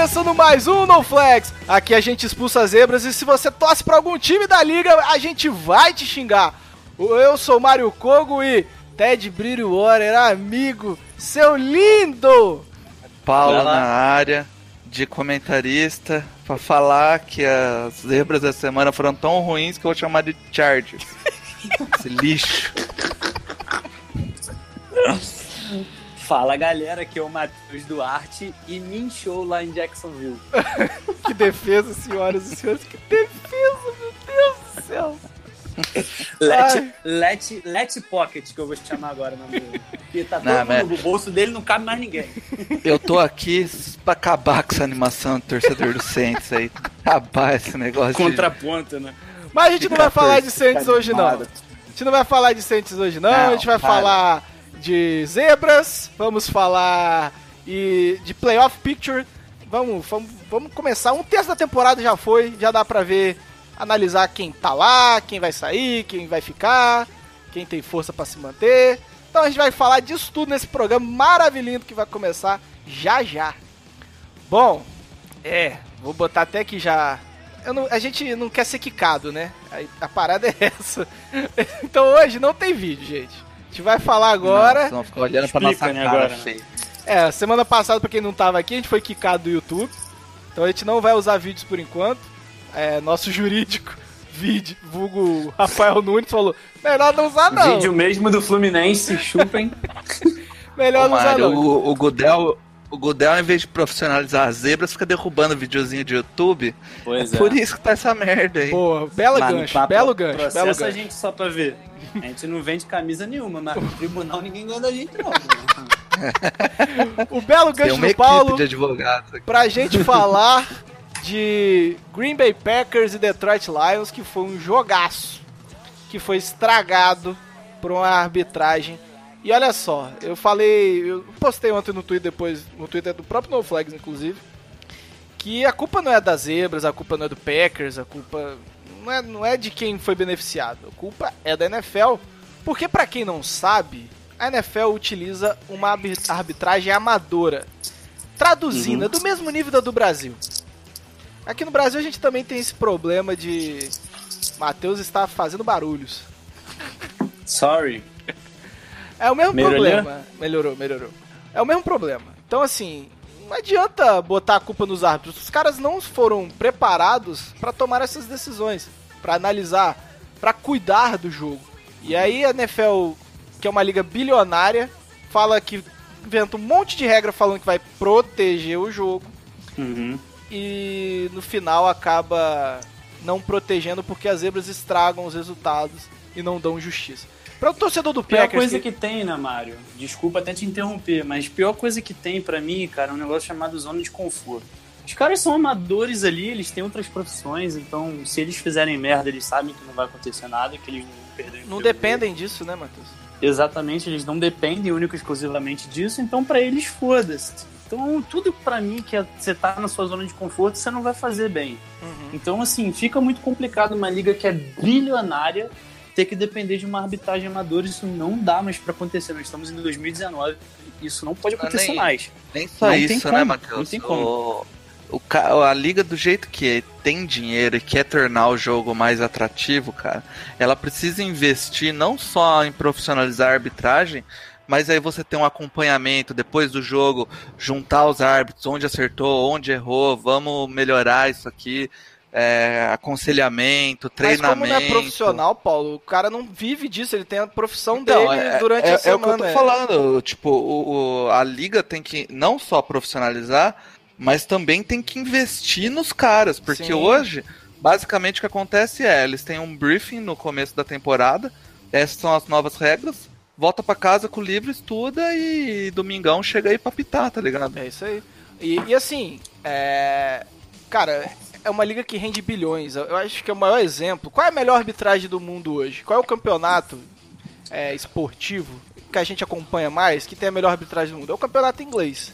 Começando mais um No Flex. Aqui a gente expulsa as zebras e se você torce pra algum time da liga, a gente vai te xingar. Eu sou o Mário Kogo e Ted Bridgewater, amigo, seu lindo. Paulo na área de comentarista pra falar que as zebras da semana foram tão ruins que eu vou chamar de Chargers. Esse lixo. Fala galera, aqui é o Matheus Duarte e me inchou lá em Jacksonville. Que defesa, senhoras e senhores, que defesa, meu Deus do céu. Let, let, let Pocket, que eu vou chamar agora minha. Porque tá todo Não, mundo mas- no bolso dele, não cabe mais ninguém. Eu tô aqui pra acabar com essa animação do torcedor do Saints aí. Acabar esse negócio. de- Contraponto, né? Mas a gente não vai falar de Saints hoje não. A gente não vai falar de Saints hoje não, Não, a gente vai para. falar de zebras, vamos falar e de playoff picture. Vamos, vamos, vamos começar. Um terço da temporada já foi, já dá pra ver, analisar quem tá lá, quem vai sair, quem vai ficar, quem tem força pra se manter. Então a gente vai falar disso tudo nesse programa maravilhoso que vai começar já já. Bom, é, vou botar até que já. não- a gente não quer ser quicado, né? Aí A, parada é essa. Então hoje não tem vídeo, gente. A gente vai falar agora. Não, senão fica olhando pra Explica, nossa né, cara agora, né? feia. É, semana passada, pra quem não tava aqui, a gente foi quicado do YouTube. Então a gente não vai usar vídeos por enquanto. É, nosso jurídico, vídeo, vulgo Rafael Nunes, falou: melhor não usar, não. Vídeo mesmo do Fluminense, chupem. Melhor Ô, não usar, Mário, não. o, o Gudel, o Gudel, em vez de profissionalizar as zebras, fica derrubando videozinho de YouTube. Pois Por isso que tá essa merda aí. Pô, bela Mas gancho, pra- belo gancho, belo Processa a gancho. gente só pra ver. A gente não vende camisa nenhuma, mas no tribunal ninguém ganha da gente, não. O belo Tem gancho uma do Paulo. de advogados aqui. pra gente falar de Green Bay Packers e Detroit Lions, que foi um jogaço, que foi estragado por uma arbitragem. E olha só, eu falei, eu postei ontem no Twitter depois, no Twitter do próprio No Flags inclusive, que a culpa não é das zebras, a culpa não é do Packers, a culpa não é, não é de quem foi beneficiado, a culpa é da NFL, porque pra quem não sabe, a NFL utiliza uma arbi- arbitragem amadora. Traduzindo, é do mesmo nível da do Brasil. Aqui no Brasil a gente também tem esse problema de Matheus está fazendo barulhos. Sorry. É o mesmo Melhorou? problema. Melhorou, melhorou. É o mesmo problema. Então, assim, não adianta botar a culpa nos árbitros. Os caras não foram preparados para tomar essas decisões, para analisar, para cuidar do jogo. E aí a NFL, que é uma liga bilionária, fala que inventa um monte de regra falando que vai proteger o jogo Uhum. e no final acaba não protegendo porque as zebras estragam os resultados e não dão justiça. Para o torcedor do Pior Packers, coisa que tem, né, Mário? Desculpa até te interromper, mas pior coisa que tem pra mim, cara, é um negócio chamado zona de conforto. Os caras são amadores ali, eles têm outras profissões, então se eles fizerem merda, eles sabem que não vai acontecer nada, que eles não vão perder não dependem disso, né, Matheus? Exatamente, eles não dependem único e exclusivamente disso, então pra eles foda-se. Então tudo pra mim que é- você tá na sua zona de conforto, você não vai fazer bem. Então assim, fica muito complicado uma liga que é bilionária ter que depender de uma arbitragem amadora, isso não dá mais pra acontecer. Nós estamos em 2019, isso não pode Não, acontecer nem- mais. Nem só Não isso, como, né, não Matheus? tem como. O, o a liga do jeito que é, tem dinheiro e quer tornar o jogo mais atrativo, cara, ela precisa investir não só em profissionalizar a arbitragem, mas aí você tem um acompanhamento depois do jogo, juntar os árbitros, onde acertou, onde errou, vamos melhorar isso aqui, é, aconselhamento, Mas treinamento. como não é profissional, Paulo, o cara não vive disso, ele tem a profissão Então, dele é, durante é, a é semana. o que eu tô é. falando. Tipo, o, o- a liga tem que não só profissionalizar, mas também tem que investir nos caras. Porque Sim. hoje, basicamente, o que acontece é, eles têm um briefing no começo da temporada, essas são as novas regras. Volta pra casa com o livro, estuda e domingão chega aí pra pitar, tá ligado? É isso aí. E, e assim, é... cara, é uma liga que rende bilhões. Eu acho que é o maior exemplo. Qual é a melhor arbitragem do mundo hoje? Qual é o campeonato é, esportivo que a gente acompanha mais, que tem a melhor arbitragem do mundo? É o campeonato inglês.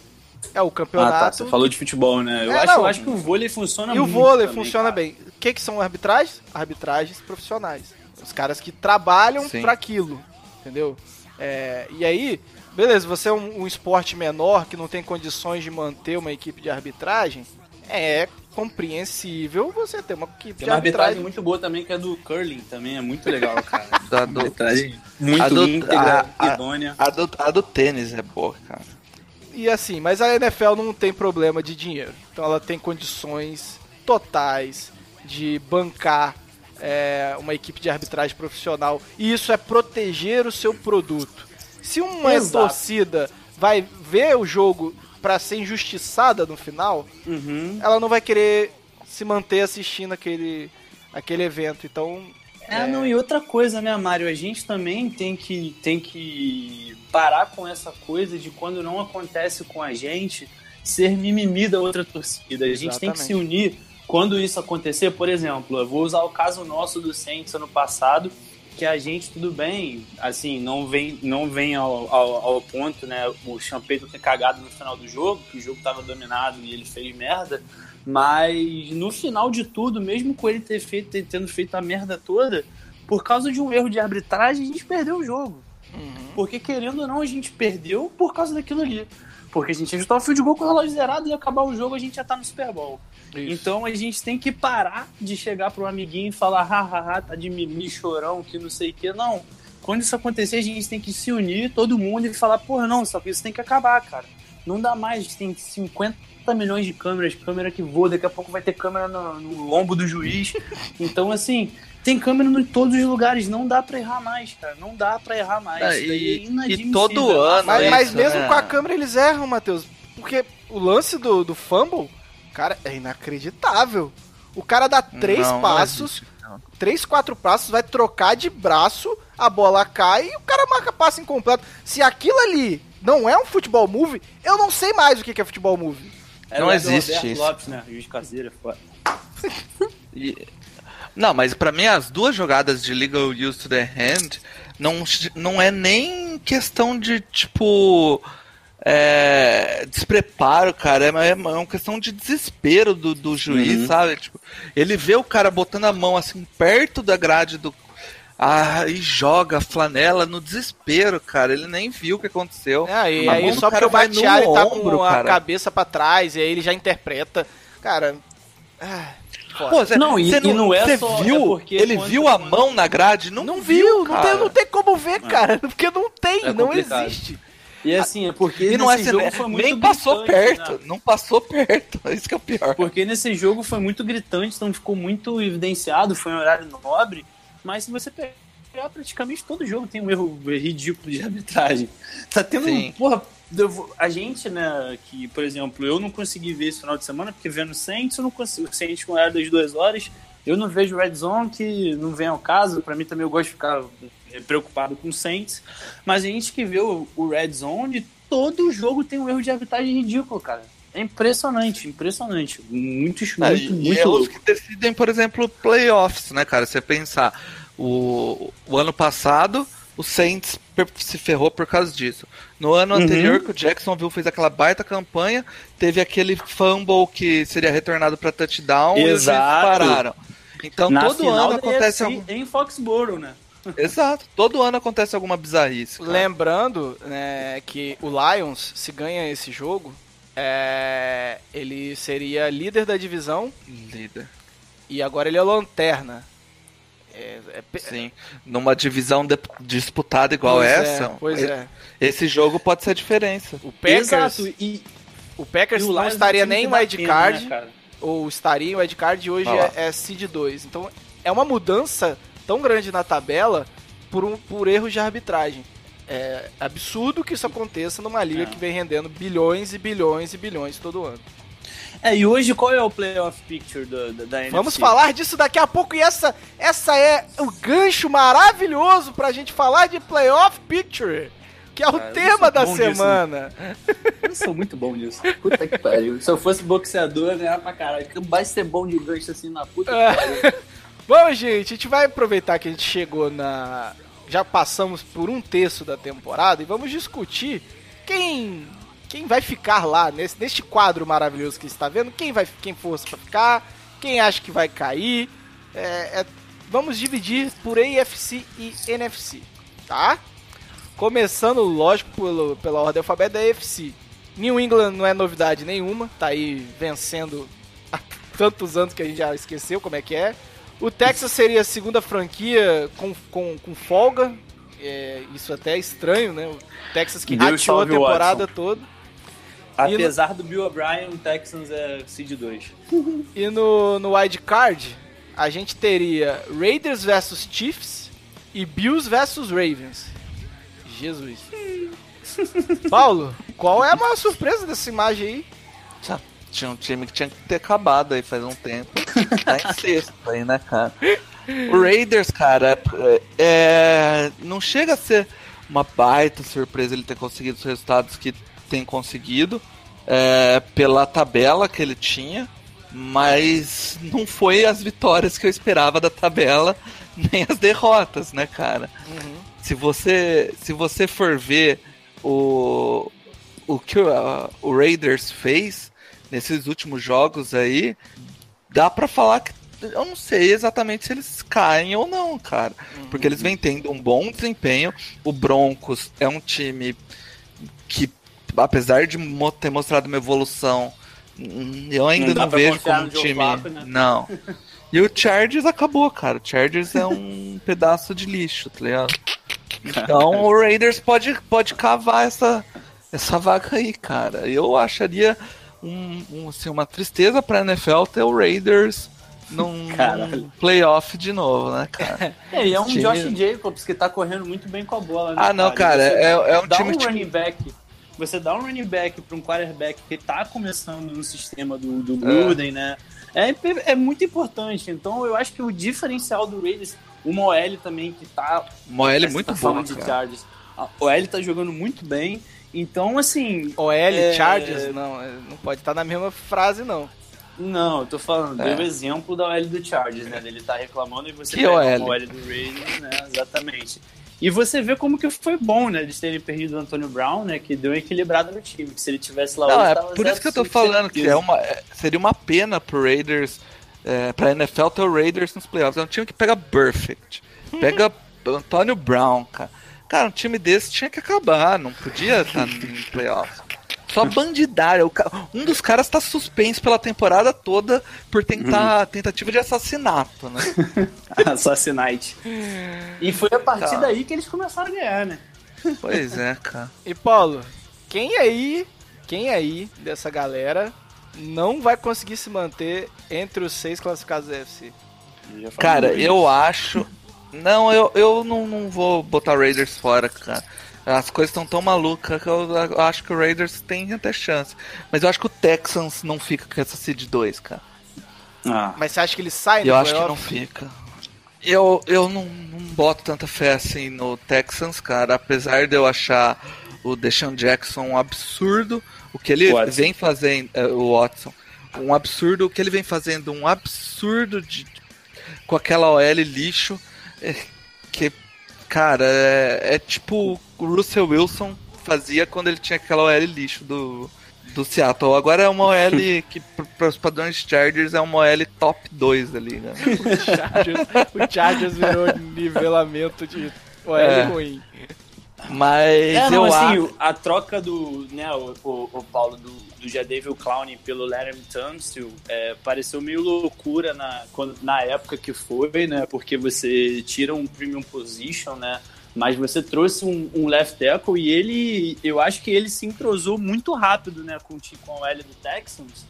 É o Ah, campeonato. tá. Você falou de futebol, né? Eu, É, acho, eu acho que o vôlei funciona E o muito. vôlei também, funciona cara. bem. O que, que são arbitragens? Arbitragens profissionais. Os caras que trabalham pra aquilo. Entendeu? É, e aí, beleza, você é um, um esporte menor que não tem condições de manter uma equipe de arbitragem. É compreensível você ter uma equipe Tem uma arbitragem muito boa também, que é do curling também, é muito legal, cara. Da- do- arbitragem muito a do- íntegra, a- a- idônea. a, do, a do tênis é boa, cara. E assim, mas a NFL não tem problema de dinheiro. Então ela tem condições totais de bancar é, uma equipe de arbitragem profissional. E isso é proteger o seu produto. Se uma Exato. torcida vai ver o jogo pra ser injustiçada no final, Uhum. ela não vai querer se manter assistindo aquele, aquele evento. Então, É, não, e outra coisa, né, Mário? A gente também tem que, tem que parar com essa coisa de quando não acontece com a gente ser mimimi da outra torcida. A gente tem que se unir quando isso acontecer. Por exemplo, eu vou usar o caso nosso do Saints ano passado, que a gente, tudo bem, assim, não vem, não vem ao, ao, ao ponto, né, o Champeito ter cagado no final do jogo, que o jogo tava dominado e ele fez merda, mas no final de tudo, mesmo com ele ter feito, ter- tendo feito a merda toda, por causa de um erro de arbitragem, a gente perdeu o jogo. Porque querendo ou não, a gente perdeu por causa daquilo ali. Porque a gente ajustou o fio de gol com o relógio zerado e acabar o jogo, a gente já tá no Super Bowl. Isso. Então a gente tem que parar de chegar pro amiguinho e falar, hahaha, tá de mimimi, chorão, que não sei o que. Não. Quando isso acontecer, a gente tem que se unir, todo mundo, e falar, porra, não, só que isso tem que acabar, cara. Não dá mais, a gente tem 50 milhões de câmeras, câmera que voa, daqui a pouco vai ter câmera no, no lombo do juiz. Então, assim, tem câmera em todos os lugares, não dá pra errar mais, cara. Não dá pra errar mais. Ah, Isso e- é e todo ano Mas, é mas isso, mesmo né? com a câmera eles erram, Matheus. Porque o lance do, do fumble, cara, é inacreditável. O cara dá três Não, não passos, existe, não. três, quatro passos, vai trocar de braço, a bola cai e o cara marca passe incompleto. Se aquilo ali não é um futebol move, eu não sei mais o que é futebol move. Era Não existe Roberto isso. Lopes, né? Juiz caseiro, é foda. E- Não, mas pra mim as duas jogadas de legal use to the hand não, não é nem questão de tipo é, despreparo, cara. É, é uma questão de desespero do, do juiz, Uhum. sabe? Tipo, ele vê o cara botando a mão assim perto da grade do. Ah, e joga a flanela no desespero, cara. Ele nem viu o que aconteceu. É, e A aí só porque cara o vai no Batiari tá ombro, com a cara. cabeça pra trás e aí ele já interpreta. Cara, ah. Pô, cê- Não, e- cê e não é só- é viu? porque ele viu a mão na grade? Não, não viu, não tem, não tem como ver, cara, porque não tem, É não existe. E assim, é porque E não é jogo foi muito nem passou gritante, perto, né? não passou perto, isso que é o pior. Porque nesse jogo foi muito gritante, então ficou muito evidenciado, foi um horário nobre. Mas se você pegar praticamente todo jogo tem um erro ridículo de arbitragem. Tá tendo. Sim. Porra, vou- a gente, né, que, por exemplo, eu não consegui ver esse final de semana, porque vendo Saints, eu não consigo. Saints com horário das duas horas. Eu não vejo Red Zone, que não vem ao caso. Pra mim também eu gosto de ficar preocupado com Saints. Mas a gente que vê o, o Red Zone, todo jogo tem um erro de arbitragem ridículo, cara. É impressionante, impressionante. Muito, Ah, muito, e muito é louco. que decidem, por exemplo, playoffs, né, cara? Você pensar, o, o ano passado, o Saints se ferrou por causa disso. No ano Uhum. anterior, que o Jacksonville fez aquela baita campanha, teve aquele fumble que seria retornado para touchdown e os juízes Exato. pararam. Então Na todo ano acontece AFC algum... em Foxborough, né? Exato, todo ano acontece alguma bizarrice. cara. Lembrando né, que o Lions, se ganha esse jogo, é, ele seria líder da divisão Líder. e agora ele é lanterna. É, é Sim. Numa divisão de- disputada igual pois é, essa, pois é. esse jogo pode ser a diferença. O Packers, Exato. E, o Packers e o não estaria nem que em dá wild pena, card, né, ou estaria em wild card e hoje é, é seed 2. Então é uma mudança tão grande na tabela por, um, por erros de arbitragem. É absurdo que isso aconteça numa liga É. que vem rendendo bilhões e bilhões e bilhões todo ano. É, e hoje qual é o playoff picture do, do- da NFC? Vamos falar disso daqui a pouco e essa, essa é o gancho maravilhoso pra gente falar de Playoff Picture, que é o Ah, tema da bom disso, semana. Eu sou muito bom nisso. Puta que pariu. Se eu fosse boxeador, eu ia ganhar pra caralho. Vai ser bom de gancho assim na puta É. que pariu. Bom, gente, a gente vai aproveitar que a gente chegou na. Já passamos por um terço da temporada e vamos discutir quem. Quem vai ficar lá nesse, neste quadro maravilhoso que está vendo? Quem vai quem fosse para ficar? Quem acha que vai cair? É, é, vamos dividir por AFC e NFC, tá? Começando, lógico, pelo, pela ordem alfabética da AFC. New England não é novidade nenhuma, tá aí vencendo há tantos anos que a gente já esqueceu como é que é. O Texas seria a segunda franquia com, com, com folga. É, isso até é estranho, né? O Texas que Deus rateou a temporada toda. Apesar do Bill O'Brien, o Texans é seed 2. E no, no wild card, a gente teria Raiders versus Chiefs e Bills versus Ravens. Jesus. Paulo, qual é a maior surpresa dessa imagem aí? Tinha- Tinha um time que tinha que ter acabado aí faz um tempo. Tá em sexto aí, né, cara? O Raiders, cara, é, é- não chega a ser uma baita surpresa ele ter conseguido os resultados que tem conseguido é, pela tabela que ele tinha, mas não foi as vitórias que eu esperava da tabela, nem as derrotas, né, cara? Se você se você for ver o o que o, o Raiders fez nesses últimos jogos aí, dá pra falar que eu não sei exatamente se eles caem ou não, cara. Porque eles vêm tendo um bom desempenho. O Broncos é um time que, apesar de ter mostrado uma evolução, hum, eu ainda Não não, vejo como um time. Flacco, né? Não. E o Chargers acabou, cara. O Chargers é um pedaço de lixo, tá ligado? Então o Raiders pode, pode cavar essa, essa vaga aí, cara. Eu acharia um, um, assim, uma tristeza pra NFL ter o Raiders num, playoff de novo, né, cara? É, e é um Time- Josh Jacobs que tá correndo muito bem com a bola, né? Ah, não, cara, você é- é um dá time um tipo- running back. Você dá um running back pra um quarterback que tá começando no sistema do, do Gruden, né? É, é muito importante. Então eu acho que o diferencial do Raiders, uma OL também que tá Moelle é muito tá bom, de cara. Chargers. A OL tá jogando muito bem. Então, assim. OL, É. Chargers? Não, é, não pode estar na mesma frase, não. Não, eu tô falando, É. deu o exemplo da OL do Chargers, né? Ele tá reclamando e você Que pega OL? uma OL do Raiders, né? Exatamente. E você vê como que foi bom, né? Eles terem perdido o Antônio Brown, né? Que deu uma equilibrada no time. Que se ele tivesse lá Não, hoje, é tava por isso que eu tô 0-5 falando que é uma, é- seria uma pena pro Raiders, é, pra NFL ter o Raiders nos playoffs. É um time que pega Perfect, pega Antônio Brown, cara. Cara, um time desse tinha que acabar, não podia estar em playoffs. Só bandidário. o ca- Um dos caras tá suspenso pela temporada toda por tentar tentativa de assassinato, né? Assassinate. E foi a partir Tá. daí que eles começaram a ganhar, né? Pois é, cara. E Paulo, quem aí, quem aí dessa galera não vai conseguir se manter entre os seis classificados da UFC? Eu Cara, eu acho. Não, eu, eu não, não vou botar o Raiders fora, cara. As coisas estão tão malucas que eu, eu acho que o Raiders tem até chance. Mas eu acho que o Texans não fica com essa Seed 2, cara. Ah, Mas você acha que ele sai no Eu acho que não fica. Eu, eu não, não boto tanta fé assim no Texans, cara. Apesar de eu achar o Deshaun Jackson um absurdo, o que ele Watson. vem fazendo, é, o Watson, um absurdo, o que ele vem fazendo, um absurdo de, com aquela OL lixo, que, cara, é, é tipo o Russell Wilson fazia quando ele tinha aquela OL lixo do, do Seattle. Agora é uma OL que, para os padrões Chargers, é uma OL top 2 ali, né? O Chargers, o Chargers virou nivelamento de OL É. ruim. Mas É, não, eu assim, acho. a troca do, né, o, o, o Paulo, do, do Jadeville Clown pelo Larry Tunsil é, pareceu meio loucura na, na época que foi, né, porque você tira um premium position, né, mas você trouxe um, um left tackle e ele, eu acho que ele se entrosou muito rápido, né, com, com o L do Texans.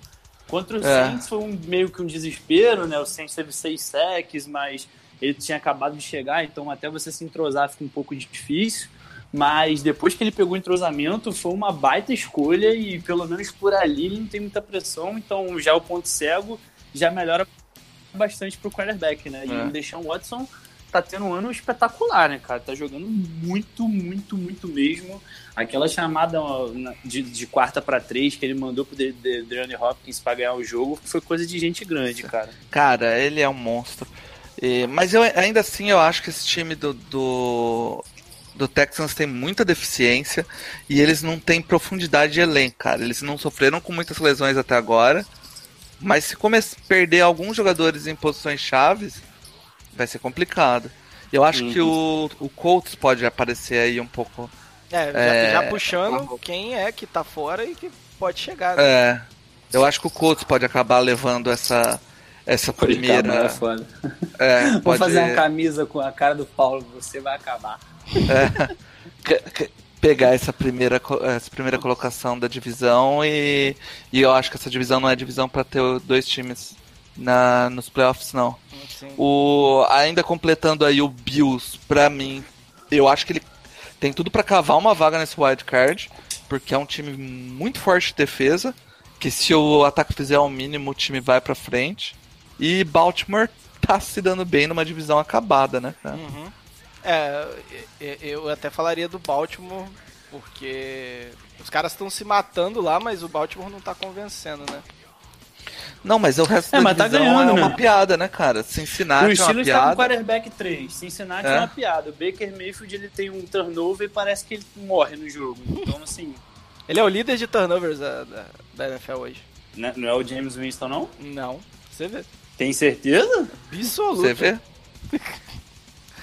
Contra o É. Saints foi um, meio que um desespero, né, o Saints teve seis sacks, mas ele tinha acabado de chegar, então até você se entrosar fica um pouco difícil. Mas depois que ele pegou o entrosamento, foi uma baita escolha e pelo menos por ali ele não tem muita pressão, então já o ponto cego já melhora bastante pro quarterback, né? E É. o Deshaun Watson tá tendo um ano espetacular, né, cara? Tá jogando muito, muito, muito mesmo. Aquela chamada de, de quarta pra três que ele mandou pro De- De- DeAndre Hopkins pra ganhar o jogo foi coisa de gente grande, cara. Cara, ele é um monstro. E- mas eu ainda assim eu acho que esse time do, do, do Texans tem muita deficiência e eles não têm profundidade de elenco, cara. Eles não sofreram com muitas lesões até agora. Mas se come perder alguns jogadores em posições chaves, vai ser complicado. Eu acho que o, o Colts pode aparecer aí um pouco. É, já, É. já puxando quem é que tá fora e que pode chegar. Né? É, eu acho que o Colts pode acabar levando essa essa Acabar é primeira. foda. É, Vou pode- fazer uma camisa com a cara do Paulo, você vai acabar. Que- pegar essa primeira, essa primeira colocação da divisão e, e eu acho que essa divisão não é divisão para ter dois times na, nos playoffs, não. Assim, O, ainda completando aí o Bills, pra mim, eu acho que ele tem tudo pra cavar uma vaga nesse wild card, porque é um time muito forte de defesa, que se o ataque fizer o mínimo, o time vai pra frente. E Baltimore tá se dando bem numa divisão acabada, né? Uhum. É, eu até falaria do Baltimore, porque os caras estão se matando lá, mas o Baltimore não tá convencendo, né? Não, mas o resto É, da mas tá ganhando, é uma né? piada, né, cara? Cincinnati o é uma Steelers tá com piada. quarterback 3, Cincinnati é. É. uma piada. O Baker Mayfield ele tem um turnover e parece que ele morre no jogo. Então, assim, Ele é o líder de turnovers da, da, da NFL hoje. né, não é o James Winston, não? Não, você vê. Tem certeza? Absoluto. Você vê?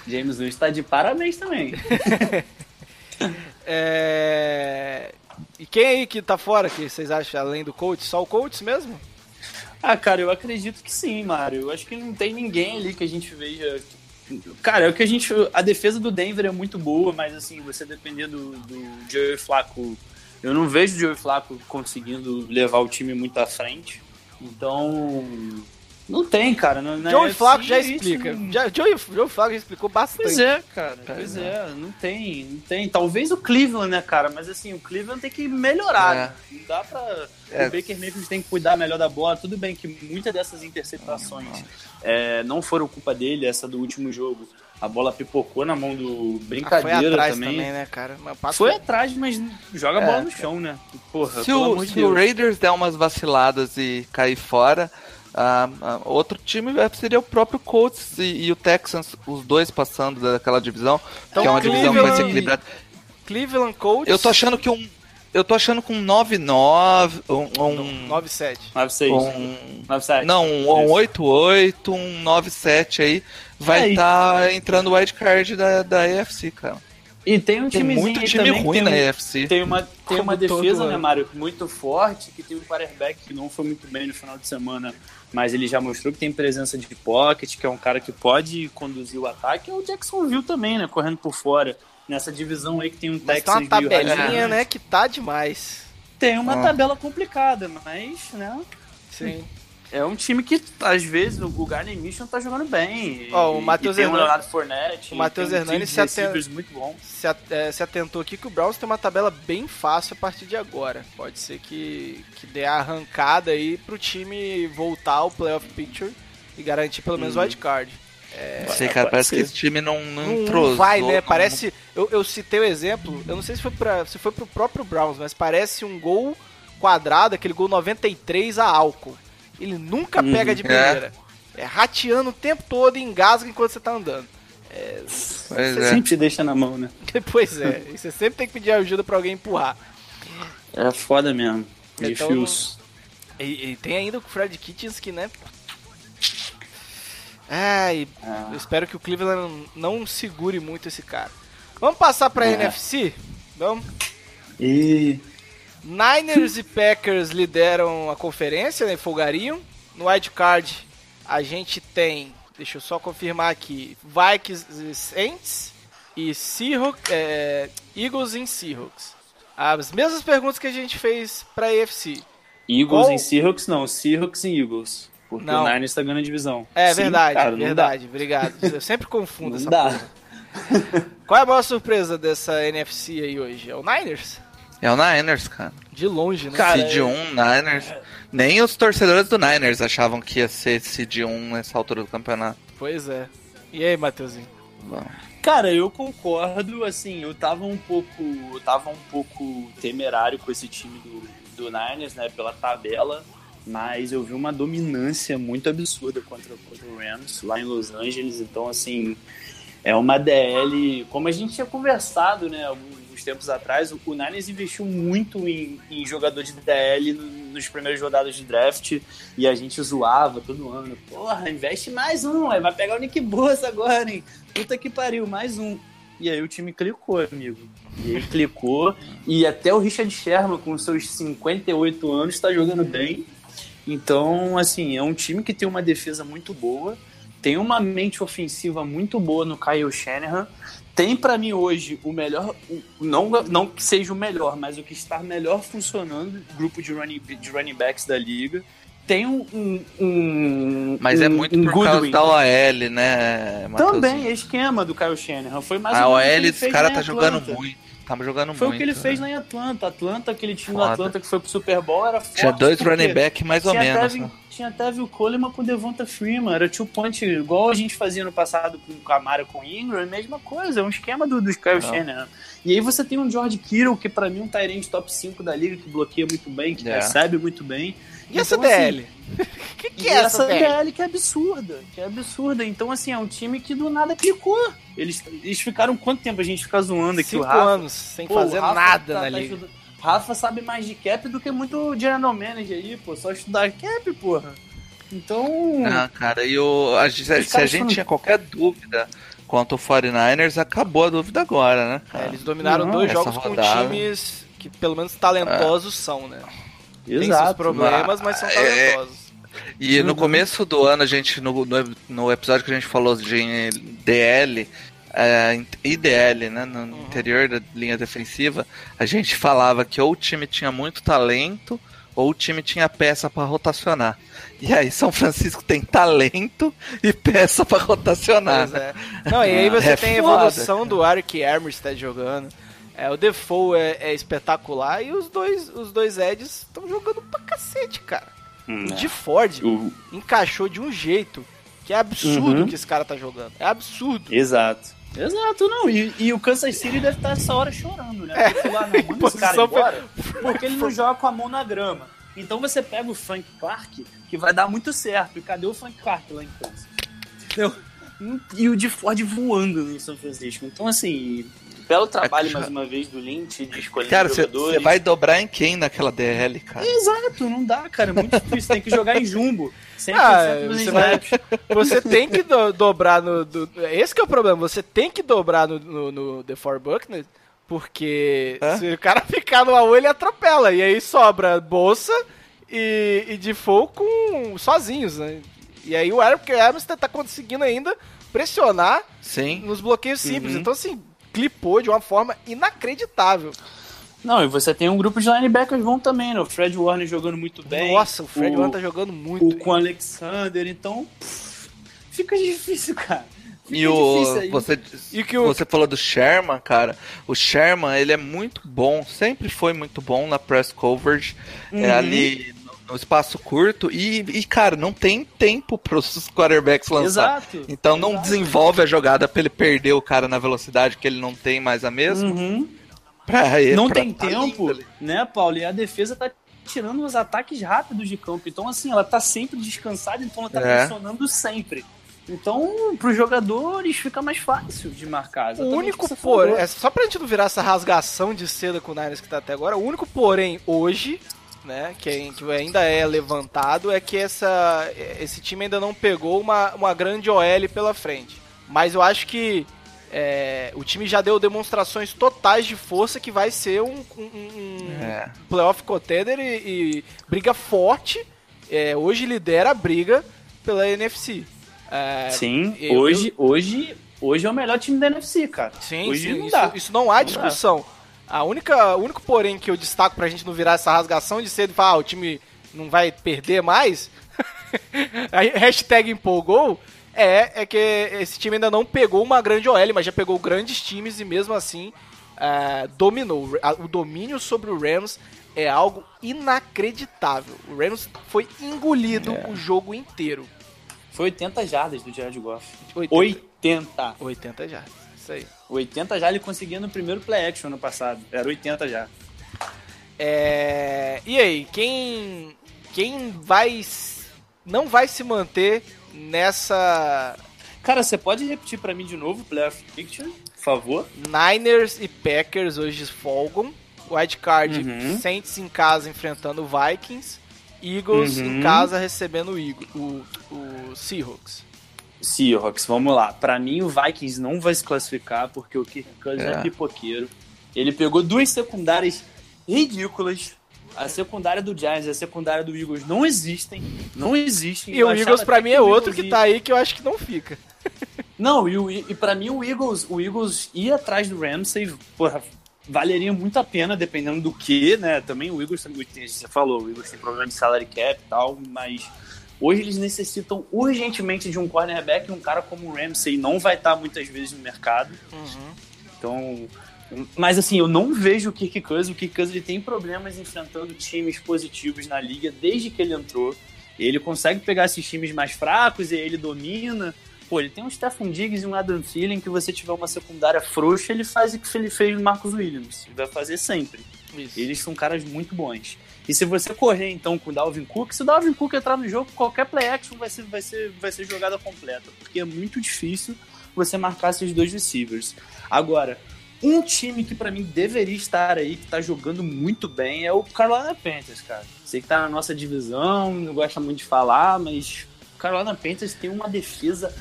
James Winston tá de parabéns também. É... E quem aí que tá fora, que vocês acham, além do coach? Só o coach mesmo? Ah, cara, eu acredito que sim, Mário. Eu acho que não tem ninguém ali que a gente veja. Cara, é o que a gente. A defesa do Denver é muito boa, mas assim, você depender do, do Joey Flacco. Eu não vejo o Joey Flacco conseguindo levar o time muito à frente. Então. Não tem, cara. Não, não é Joey assim, Flacco já explica. não- Já, Joey, Joey Flacco já explicou bastante. Pois é, cara. Pois é, não tem, não tem. Talvez o Cleveland, né, cara? Mas assim, o Cleveland tem que melhorar. É. né? Não dá pra. É. O Baker Mayfield tem que cuidar melhor da bola. Tudo bem que muitas dessas interceptações é, não foram culpa dele, essa do último jogo. A bola pipocou na mão do Ah, foi Brincadeira atrás também. também, né, cara? Mas passa- Foi atrás, mas joga a É, bola no chão, né? Porra, Se, pelo o, se o Deus. Raiders der umas vaciladas e cair fora, ah, ah, outro time é- seria o próprio Colts e, e o Texans, os dois passando daquela divisão, Então, que é uma divisão que vai ser Cleveland- equilibrada. Cleveland Colts. Eu tô achando que um. Eu tô achando que um 9-9, um. um 9-7. 9-6. um 9-7. não, um, um 8-8, um 9-7 aí, vai É, estar entrando o wildcard da, da AFC, cara. E tem um Tem timezinho muito time ruim tem na um- AFC. Tem uma, tem uma defesa, né, Mário, muito forte, que tem um quarterback que não foi muito bem no final de semana, mas ele já mostrou que tem presença de pocket, que é um cara que pode conduzir o ataque, é o Jacksonville também, né, correndo por fora. Nessa divisão aí que tem um Mas Texas tem uma tabelinha, né, que tá demais. Tem uma Ah. tabela complicada, mas, né, Sim. É um time que, às vezes, o o Garden Mission tá jogando bem. Ó, o e- Matheus tem o Hernandes- Leonardo Fournette. o Matheus um Hernandes se aten- receivers muito bom. Se, at- é, se atentou aqui que o Browns tem uma tabela bem fácil a partir de agora. Pode ser que, que dê a arrancada aí pro time voltar ao playoff picture e garantir pelo menos o Uhum. wildcard. Não sei, cara, parece ser. que esse time não, não, Não, entrosou. não vai, né? não- Parece. Eu, eu citei o exemplo, eu não sei se foi, pra, se foi pro próprio Browns, mas parece um gol quadrado, aquele gol 93 a álcool. Ele nunca Uhum. pega de primeira. É. rateando o tempo todo e engasga enquanto você tá andando. Pois Você é. sempre te deixa na mão, né? pois é, e você sempre tem que pedir ajuda pra alguém empurrar. É foda mesmo. Então, Difícil. E, e tem ainda o Fred Kitchens que, né? Ai, Ah. eu espero que o Cleveland não segure muito esse cara. Vamos passar pra É. NFC? Vamos. E Niners e Packers lideram a conferência, né? Folgariam. No wild card a gente tem, deixa eu só confirmar aqui, Vikings e Saints e Seahawks, é, Eagles e Seahawks. As mesmas perguntas que a gente fez pra AFC. Eagles Qual- em Seahawks, não. Seahawks em Eagles. Porque Não. o Niners tá ganhando a divisão. É Sim, verdade, cara, verdade, obrigado. Eu sempre confundo Não essa dá. Qual é a maior surpresa dessa NFC aí hoje? É o Niners? É o Niners, cara. De longe, né? Cara, Seed 1, Niners. Nem os torcedores do Niners achavam que ia ser Seed 1 nessa altura do campeonato. Pois é. E aí, Matheusinho? Bom, Cara, eu concordo, assim, eu tava um pouco. Eu tava um pouco temerário com esse time do, do Niners, né? Pela tabela. Mas eu vi uma dominância muito absurda contra, contra o Rams lá em Los Angeles. Então, assim, é uma DL. Como a gente tinha conversado, né, tempos atrás, o o Niners investiu muito em, em jogador de DL no- nos primeiros rodadas de draft. E a gente zoava todo ano. Porra, investe mais um, vai pegar o Nick Bosa agora, hein? Puta que pariu, mais um. E aí o time clicou, amigo. E aí clicou. E até o Richard Sherman, com seus 58 anos, tá jogando bem. Então, assim, é um time que tem uma defesa muito boa, tem uma mente ofensiva muito boa no Kyle Shanahan. Tem pra mim hoje o melhor, não, não que seja o melhor, mas o que está melhor funcionando, grupo de running, de running backs da liga. Tem um. um, um Mas é um- muito um por causa Goodwin. da OL, né, Matheusinho? Também, é esquema do Kyle Shanahan. Foi mais A OL, esse cara tá jogando muito. Tá jogando Foi muito. o que ele fez né? lá em Atlanta. Atlanta, aquele time Foda. do Atlanta que foi pro Super Bowl, era forte. Tinha dois running back mais ou menos. Né? tinha Tevin Coleman com o Devonta Freeman. Era two point, igual a gente fazia no passado com o Camara com o Ingram, mesma coisa. É um esquema do, dos Kyle Não. Shanahan. E aí você tem um George Kittle, que pra mim é um Tyrant top 5 da liga, que bloqueia muito bem, que É. recebe muito bem. E essa Então, assim, DL? O que, que é essa DL? DL que é absurda, que é absurda. Então, assim, é um time que do nada clicou. Eles, eles ficaram quanto tempo a gente fica zoando aqui Cinco o Rafa? anos sem Pô, fazer nada tá- na tá liga. Rafa sabe mais de cap do que muito general manager aí, pô. Só estudar cap, porra. Então. Ah, cara, e o, a, gente- se a gente foram- tinha qualquer dúvida quanto ao 49ers, acabou a dúvida agora, né? É, eles dominaram Não, dois essa jogos com rodada. times que pelo menos talentosos são, né? Tem seus exato. problemas, mas são É, talentosos. E no Uhum. começo do ano, a gente, no, no, no episódio que a gente falou de DL, é, IDL, né, no Uhum. interior da linha defensiva, a gente falava que ou o time tinha muito talento, ou o time tinha peça pra rotacionar. E aí São Francisco tem talento e peça pra rotacionar. Pois né? é. Não, e aí você É tem a evolução do Eric Armstead jogando. É, o Defoe é, é espetacular e os dois, os dois Eds estão jogando pra cacete, cara. Hum, O de Ford o- encaixou de um jeito que é absurdo Uhum. que esse cara tá jogando. É absurdo. Exato. Exato, não. E, e o Kansas City deve estar essa hora chorando, né? Porque lá, não, manda esse cara embora, porque ele não joga com a mão na grama. Então você pega o Frank Clark, que vai dar muito certo. E cadê o Frank Clark lá em Kansas? Entendeu? E o de Ford voando no São Francisco. Então, assim, belo trabalho É, mais uma vez do Lynch de escolher Cara, você jogadores. vai dobrar em quem naquela DL, cara? Exato, não dá, cara. É muito difícil. Tem que jogar em jumbo. 100% Ah, dos você vai-. Você tem que do- dobrar no. do- esse que é o problema. Você tem que dobrar no, no, no The Four Buckner, porque Hã? se o cara ficar no AU, ele atropela. E aí sobra Bolsa e, e Defoe com sozinhos, né? E aí o Armstead tá conseguindo ainda pressionar Sim. nos bloqueios simples. Uhum. Então, assim, clipou de uma forma inacreditável. Não, e você tem um grupo de linebackers bom também, né? O Fred Warner jogando muito bem. Nossa, o Fred o, Warner tá jogando muito. o com o Alexander, então. pff, fica difícil, cara. Fica E o difícil aí. você, E que o- você falou do Sherman, cara. O Sherman, ele é muito bom, sempre foi muito bom na press coverage, é, Uhum. ali no, espaço curto e, e, cara, não tem tempo pros quarterbacks lançar. Exato. Então não Exato. desenvolve a jogada pra ele perder o cara na velocidade que ele não tem mais a mesma. Uhum. Pra ele, Não pra tem tá tempo, lindo né, Paulo? E a defesa tá tirando os ataques rápidos de campo. Então, assim, ela tá sempre descansada, então ela tá É. pressionando sempre. Então, pros jogadores fica mais fácil de marcar. O único porém, é só pra gente não virar essa rasgação de seda com o Niners que tá até agora, o único porém hoje, né, que, é- que ainda é levantado, é que essa, esse time ainda não pegou uma, uma grande OL pela frente. Mas eu acho que é, o time já deu demonstrações totais de força que vai ser um, um- um É. playoff contender e, e briga forte. É, hoje lidera a briga pela NFC. É, Sim, eu- hoje, hoje, hoje é o melhor time da NFC, cara. Sim, hoje sim, não isso, dá. isso não há Não discussão. A única, o único porém que eu destaco pra gente não virar essa rasgação de cedo e falar, ah, o time não vai perder mais, hashtag empolgou, É, é que esse time ainda não pegou uma grande OL, mas já pegou grandes times e mesmo assim é, dominou. O domínio sobre o Rams é algo inacreditável. O Rams foi engolido É. o jogo inteiro. Foi 80 jardas do Jared Goff. 80. 80. 80 já. Isso aí. 80 já ele conseguia no primeiro play action ano passado. Era 80 já. É, E aí, quem quem vai não vai se manter nessa Cara, você pode repetir pra mim de novo o playoff picture, por favor? Niners e Packers hoje folgam. Wild Card Uhum. Saints em casa enfrentando o Vikings. Eagles Uhum. em casa recebendo o, Eagle- o, o Seahawks. Seahawks, vamos lá. Pra mim, o Vikings não vai se classificar porque o Kirk Cousins é. É. pipoqueiro. Ele pegou duas secundárias ridículas. A secundária do Giants e a secundária do Eagles não existem. Não existem. E Eu o achava Eagles pra até mim é o outro Eagles que ia- tá aí que eu acho que não fica. Não, e, o, e pra mim o Eagles, o Eagles ir atrás do Ramsey, porra, valeria muito a pena, dependendo do que, né? Também o Eagles, você falou, o Eagles tem problema de salary cap e tal, mas hoje eles necessitam urgentemente de um cornerback e um cara como o Ramsey não vai estar muitas vezes no mercado. Então, mas assim, eu não vejo o Kirk Cousins. O Kirk Cousins ele tem problemas enfrentando times positivos na liga desde que ele entrou. Ele consegue pegar esses times mais fracos e ele domina. Pô, ele tem um Stephen Diggs e um Adam Thielen que você tiver uma secundária frouxa, ele faz o que ele fez no Marcus Williams. Ele vai fazer sempre. Isso. Eles são caras muito bons. E se você correr então com o Dalvin Cook, se o Dalvin Cook entrar no jogo, qualquer play action vai ser, vai ser, vai ser jogada completa. Porque é muito difícil você marcar esses dois receivers. Agora, um time que pra mim deveria estar aí, que tá jogando muito bem, é o Carolina Panthers, cara. Sei que tá na nossa divisão, não gosta muito de falar, mas o Carolina Panthers tem uma defesa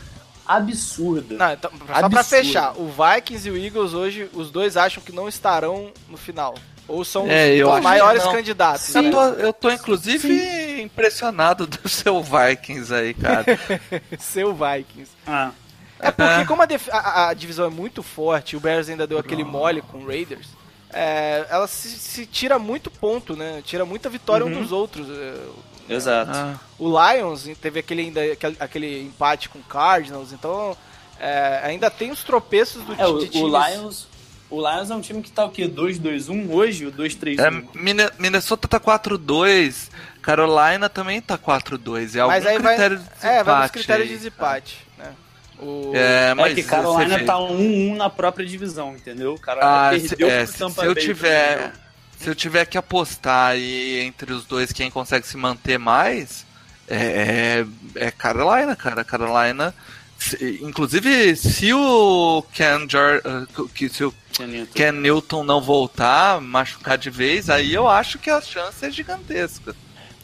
absurda. Não, então, só pra Absurdo. fechar, o Vikings e o Eagles hoje, os dois acham que não estarão no final. Ou são É, eu os maiores não. candidatos. Eu né? tô, eu tô, inclusive impressionado do seu Vikings aí, cara. Seu Vikings. Ah, É porque É. como a, a- a divisão é muito forte, o Bears ainda deu aquele mole com o Raiders, é, ela se, se tira muito ponto, né? Tira muita vitória um Uhum. dos outros. É, exato. Ah, O Lions teve aquele, ainda, aquele, aquele empate com o Cardinals, então é, ainda tem os tropeços do É, o, o. Lions. O Lions é um time que tá o quê? 2-2-1 hoje? O 2-3-1? é, Minnesota tá 4-2, Carolina também tá 4-2. É algum Mas aí vai, critério de é, desempate vai nos critérios aí. de desempate. Né? O, É, mas é que Carolina você tá vê- 1-1 na própria divisão, entendeu? O Carolina Ah, se, perdeu é, pro se- Tampa se eu Bay tiver também. se eu tiver que apostar aí entre os dois quem consegue se manter mais é, é, é Carolina, cara. Carolina, se- inclusive se o Ken Jor, uh, que se o Janito. Ken Newton não voltar, machucar de vez, aí eu acho que a chance é gigantesca.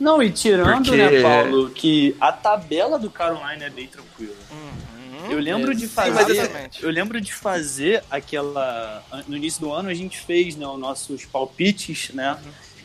Não, e tirando, Porque- né, Paulo, que a tabela do Carolina é bem tranquila. Uhum. Eu lembro de mas fazer. exatamente. Eu lembro de fazer aquela. No início do ano a gente fez né, os nossos palpites, né?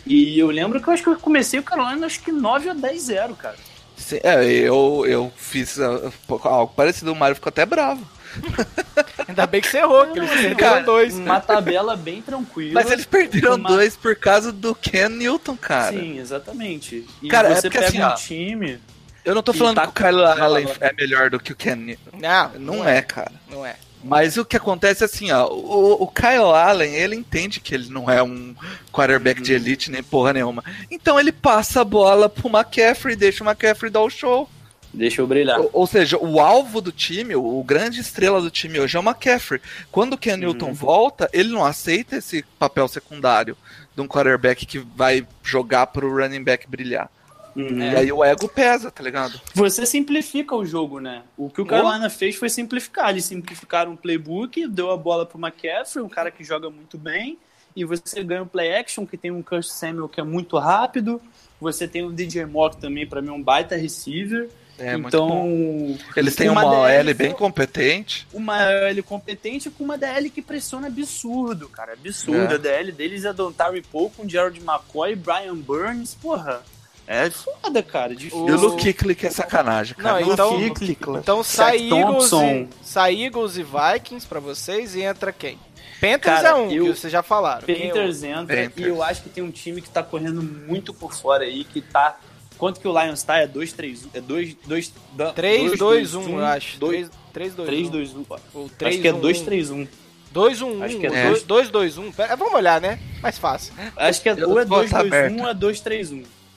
E eu lembro que eu acho que eu comecei o Carolina acho que 9 ou 10-0, cara. Sim, é, eu, eu fiz uh, algo parecido, o Mário ficou até bravo. Ainda bem que você errou, que eles perderam Cara, dois. Uma tabela bem tranquila. Mas eles perderam uma- dois por causa do Ken Newton, cara. Sim, exatamente. E Cara, é você porque pega assim, um ó, time. Eu não tô falando tá- que o Kyle Allen é melhor do que o Ken Newton. Não, Não é, cara. Não é. Mas o que acontece é assim, ó, o, o Kyle Allen, ele entende que ele não é um quarterback de elite nem porra nenhuma. Então ele passa a bola pro McCaffrey, deixa o McCaffrey dar o show. Deixa eu brilhar. Ou, ou seja, o alvo do time, o, o grande estrela do time hoje é o McCaffrey. Quando o Ken Newton volta, ele não aceita esse papel secundário de um quarterback que vai jogar pro running back brilhar. Uhum. E aí o ego pesa, tá ligado? Você simplifica o jogo, né? O que o Carolina fez foi simplificar. Eles simplificaram o playbook, deu a bola pro McCaffrey, um cara que joga muito bem, e você ganha o play action, que tem um Curtis Samuel que é muito rápido. Você tem o DJ Mock também, pra mim, um baita receiver. É muito então, bom. Eles têm uma uma, OL DL bem competente. uma DL competente com uma DL que pressiona absurdo, cara. Absurdo. É. A DL deles é Dontari Poe com Gerald McCoy, Brian Burns, porra. É foda, cara. Difícil. O- E o Luke que é sacanagem, cara. Não, então- Luke Kuechly. Então sai Eagles, e, sai Eagles e Vikings pra vocês e entra quem? Panthers Cara, é um, eu- que vocês já falaram. É Panthers entra Panthers. e eu acho que tem um time que tá correndo muito por fora aí, que tá Quanto que o Lions tá? É 2-3-1. É 2 2 3, 2, 1, eu acho. 2 3, 2, 3 1. 2 1. Ou Acho 3, que é 1, 2 3 1. 2, 1, Acho que é 1. dois. 2, 2, 1. Pera, Vamos olhar, né? Mais fácil. Acho que é Eu ou é vou 2 botar 2 aberto. 1 ou é 2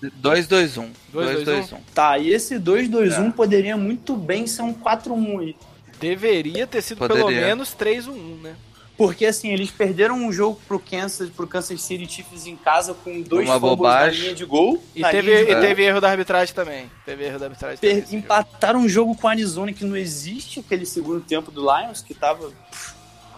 3 1. 2, 2, 1. 2, 2, 2, 1. Tá, e esse 2 2 É. 1 poderia muito bem ser um 4 1 aí. Deveria ter sido pelo Poderia. menos 3, 1, né? Porque assim, eles perderam um jogo pro Kansas, pro Kansas City Chiefs em casa com dois Uma fumbles bobagem. na linha de gol. E teve, linha de e teve erro da arbitragem também. Teve erro da arbitragem também. Per- jogo. empataram um jogo com a Arizona que não existe aquele segundo tempo do Lions que tava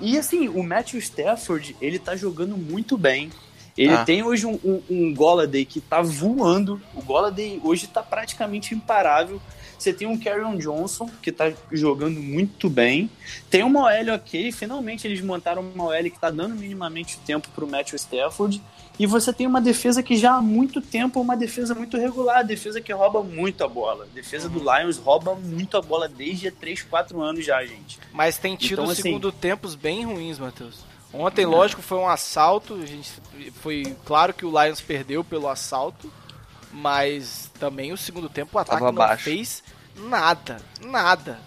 e assim o Matthew Stafford ele tá jogando muito bem ele Tá. tem hoje um, um, um Golladay que tá voando o Golladay hoje tá praticamente imparável você tem um Carrion Johnson que tá jogando muito bem tem uma OL ok finalmente eles montaram uma OL que tá dando minimamente o tempo pro Matthew Stafford e você tem uma defesa que já há muito tempo é uma defesa muito regular, defesa que rouba muito a bola. A defesa do Lions rouba muito a bola desde há 3, 4 anos já, gente. Mas tem tido Então, assim- segundo tempos bem ruins, Matheus. Ontem, lógico, foi um assalto. A gente, foi claro que o Lions perdeu pelo assalto. Mas também o segundo tempo o ataque Tava não fez nada. Nada.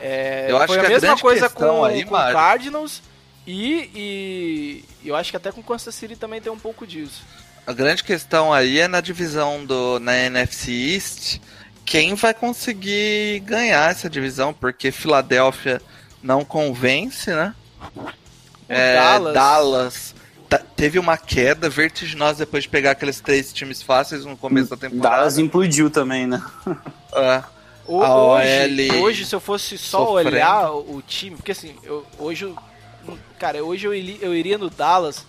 É, Eu acho foi que a mesma coisa com, aí, com Mário- Cardinals. E, e eu acho que até com o Kansas City também tem um pouco disso. A grande questão aí é na divisão do na NFC East, quem vai conseguir ganhar essa divisão, porque Filadélfia não convence, né? É, Dallas- Dallas ta- teve uma queda vertiginosa depois de pegar aqueles três times fáceis no começo da temporada. Dallas implodiu também, né? É. O- A hoje, OL hoje, se eu fosse só sofrendo. olhar o, time, porque assim, eu, hoje, eu- cara, hoje eu, eu iria no Dallas,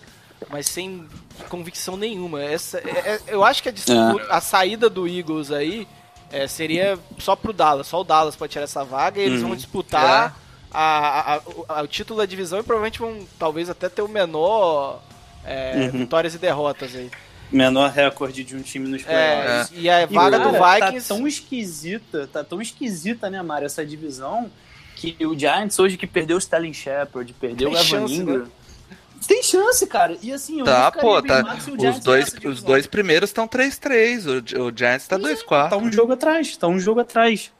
mas sem convicção nenhuma. Essa, é- é- eu acho que a, disputa- a saída do Eagles aí é, seria só pro Dallas, só o Dallas pode tirar essa vaga e eles Uhum. vão disputar a- a- a- o- título da divisão e provavelmente vão talvez até ter o menor é, Uhum. vitórias e derrotas aí. Menor recorde de um time nos playoffs. É, E a E, vaga do cara, Vikings. Tá tão esquisita, tá tão esquisita, né, Mário, essa divisão, que o Giants hoje que perdeu o Stanley Shepard, perdeu Tem o Evan né? Ingram. Tem chance, cara. E assim, eu Tá, pô, tá. mal se o Os Giants dois, os dois primeiros estão 3-3, o, o Giants tá 2-4. Tá um jogo atrás, tá um jogo atrás.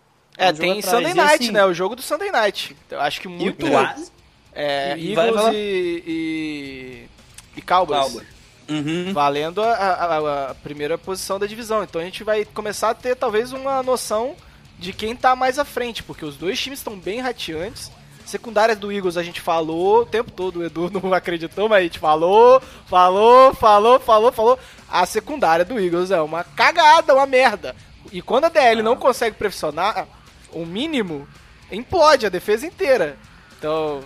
É, um tem atrás. Sunday E, Night, assim, né? O jogo do Sunday Night. Eu acho que E muito. quase. É, e Eagles vai- vai lá. e, e, e Cowboys. Cowboys. Uhum. Valendo a, a- a primeira posição da divisão. Então a gente vai começar a ter talvez uma noção de quem tá mais à frente, porque os dois times estão bem rateantes. Secundária do Eagles a gente falou o tempo todo, o Edu não acreditou, mas a gente falou, falou, falou, falou, falou. A secundária do Eagles é uma cagada, uma merda. E quando a DL não consegue pressionar o mínimo, implode a defesa inteira. Então,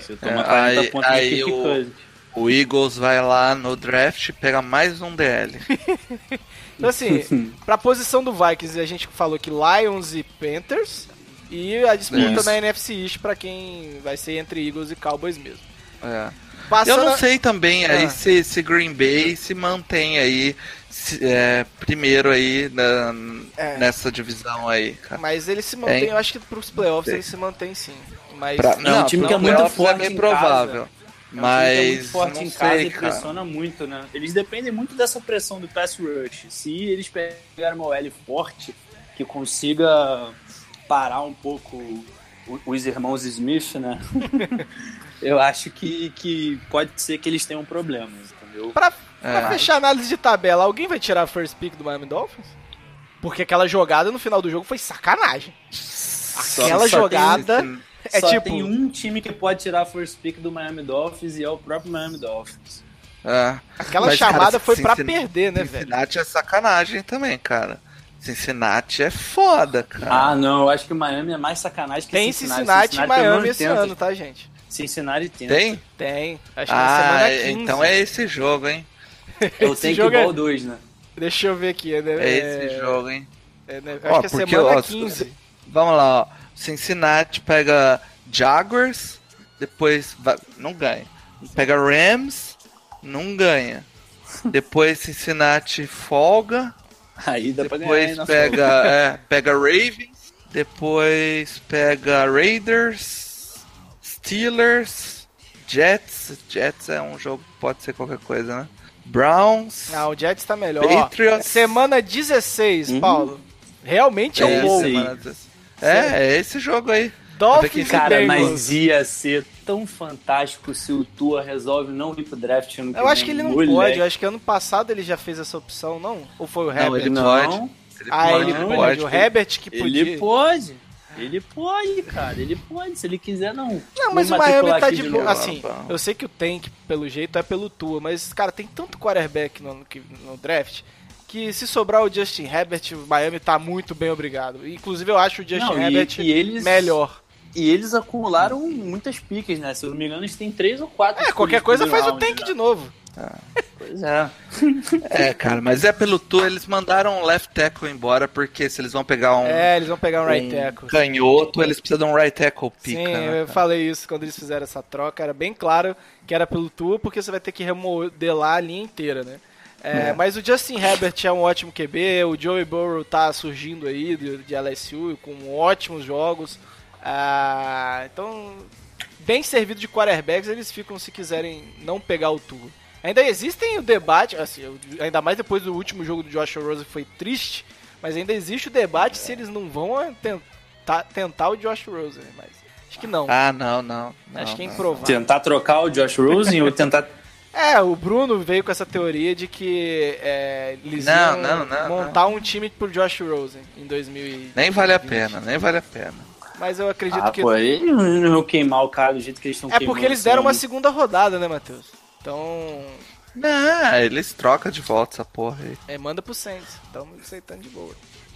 Você toma É, 40 aí- pontos aí o-. O Eagles vai lá no draft e pega mais um DL. Então, assim, pra posição do Vikings, a gente falou que Lions e Panthers. E a disputa Isso. na NFC East pra quem vai ser entre Eagles e Cowboys mesmo. É. Eu Passando não a- sei também aí Ah. se, se Green Bay se mantém aí se- é, primeiro aí na- É. nessa divisão aí, cara. Mas ele se mantém, É. eu acho que pros playoffs ele se mantém sim. Mas Pra- É um time que é muito forte é provável. É um time mas que é muito forte não em casa sei, e cara. pressiona muito, né? Eles dependem muito dessa pressão do pass rush. Se eles pegarem uma OL forte que consiga parar um pouco os irmãos Smith, né? Eu acho que, que pode ser que eles tenham problemas, entendeu? pra, pra É. fechar a análise de tabela, alguém vai tirar a first pick do Miami Dolphins? Porque aquela jogada no final do jogo foi sacanagem. Aquela só jogada é Só tipo. tem um time que pode tirar a first pick do Miami Dolphins e é o próprio Miami Dolphins. É. Aquela Mas, cara, chamada foi pra Cincinnati- perder, né, velho? Cincinnati é sacanagem também, cara. Cincinnati é foda, cara. Ah, não, eu acho que o Miami é mais sacanagem que Tem Cincinnati. Cincinnati e Miami esse ano, tá, gente? Cincinnati tenta. Tem? Tem. Acho que na semana Ah, 15. então é esse jogo, hein? Eu Esse tenho que é- Ball 2, né? Deixa eu ver aqui, né? É esse jogo, hein? é, né, Ó, acho que é porque, semana ó, 15. Vamos lá, ó. Cincinnati pega Jaguars, depois vai- não ganha. Pega Rams, não ganha. Depois Cincinnati folga, Aí dá pra ganhar. depois hein, na pega, é, pega Ravens, depois pega Raiders, Steelers, Jets. Jets é um jogo que pode ser qualquer coisa, né? Browns. Ah, o Jets tá melhor. Ó, Patriots. semana 16, Uhum. Paulo. Realmente é um bom. isso aí. semana 16. É, é esse jogo aí. Dolphins Cara, e mas ia ser tão fantástico se o Tua resolve não ir pro draft ano que Eu acho que ele não Moleque. pode. Eu acho que ano passado ele já fez essa opção, não? Ou foi o Não, Herbert? ele Não, pode. Ele ah, pode, ele não, pode. O Herbert que podia. Ele pode. Ele pode, cara. Ele pode. Se ele quiser, não. Não, mas o Miami tá de boa. novo. Assim, eu sei que o Tank, pelo jeito, é pelo Tua, mas, cara, tem tanto quarterback no, no draft que se sobrar o Justin Herbert, o Miami tá muito bem obrigado. Inclusive, eu acho o Justin Não, e- Herbert e eles- melhor. E eles acumularam muitas piques, né? Se eu não me engano, eles têm três ou quatro. É, qualquer coisa faz o Tank já. de novo. Pois é. É, cara, mas é pelo tour, eles mandaram o left tackle embora, porque se eles vão pegar um, É, eles vão pegar um right um tackle. canhoto, eles precisam de um right tackle pica, Sim, né, eu falei isso quando eles fizeram essa troca. Era bem claro que era pelo Tua, porque você vai ter que remodelar a linha inteira, né? É, Mas o Justin Herbert é um ótimo QB, o Joey Burrow tá surgindo aí de, de LSU com ótimos jogos. Ah, então, bem servido de quarterbacks, eles ficam se quiserem não pegar o Tua. Ainda existem o debate, assim, ainda mais depois do último jogo do Josh Rosen foi triste, mas ainda existe o debate se eles não vão tentar, tentar o Josh Rosen, mas acho que não. Ah, não, não. não acho que é improvável. Tentar trocar o Josh Rosen ou tentar. É, o Bruno veio com essa teoria de que é, eles Não, iam não, não, montar um time pro Josh Rosen em 2020. Nem vale a pena, nem vale a pena. Mas eu acredito Ah, que. pô, eles não vão queimar o cara do jeito que eles estão é porque eles deram uma esse segunda rodada, né, Matheus? Então. Não, eles trocam de volta essa porra aí. É, manda pro Saints. Estamos aceitando de boa.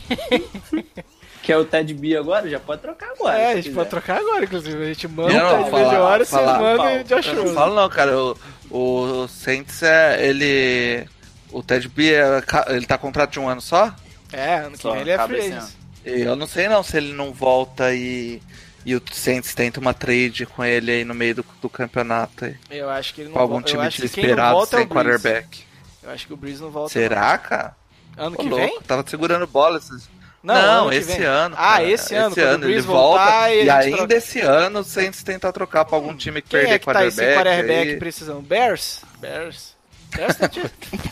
Que é o Ted B agora, já pode trocar agora. é, a gente quiser. pode trocar agora, inclusive. A gente manda o Ted falar- Bridgewater, vocês falar- mandam Paulo, o Josh Eu não falo não, cara. O, o Saints é. Ele. O Ted B, é ele tá com contrato de um ano só? É, ano que Só vem ele é free. E Eu não sei não se ele não volta e. E o Saints tenta uma trade com ele aí no meio do, do campeonato aí. Eu acho que ele não Com algum volta. Time não desesperado é sem Breeze. quarterback. Eu acho que o Breeze não volta. Será, cara? Ano Ô, que louco, vem? tava segurando bola esses. Não, Não, ano esse ano. Ah, cara. esse ano, quando o ele volta. voltar, e e ainda troca. esse ano o Saints tenta trocar pra algum time que Quem perder é que tá aí sem quarterback. quarterback aí. precisando? Bears? Bears? Bears tá.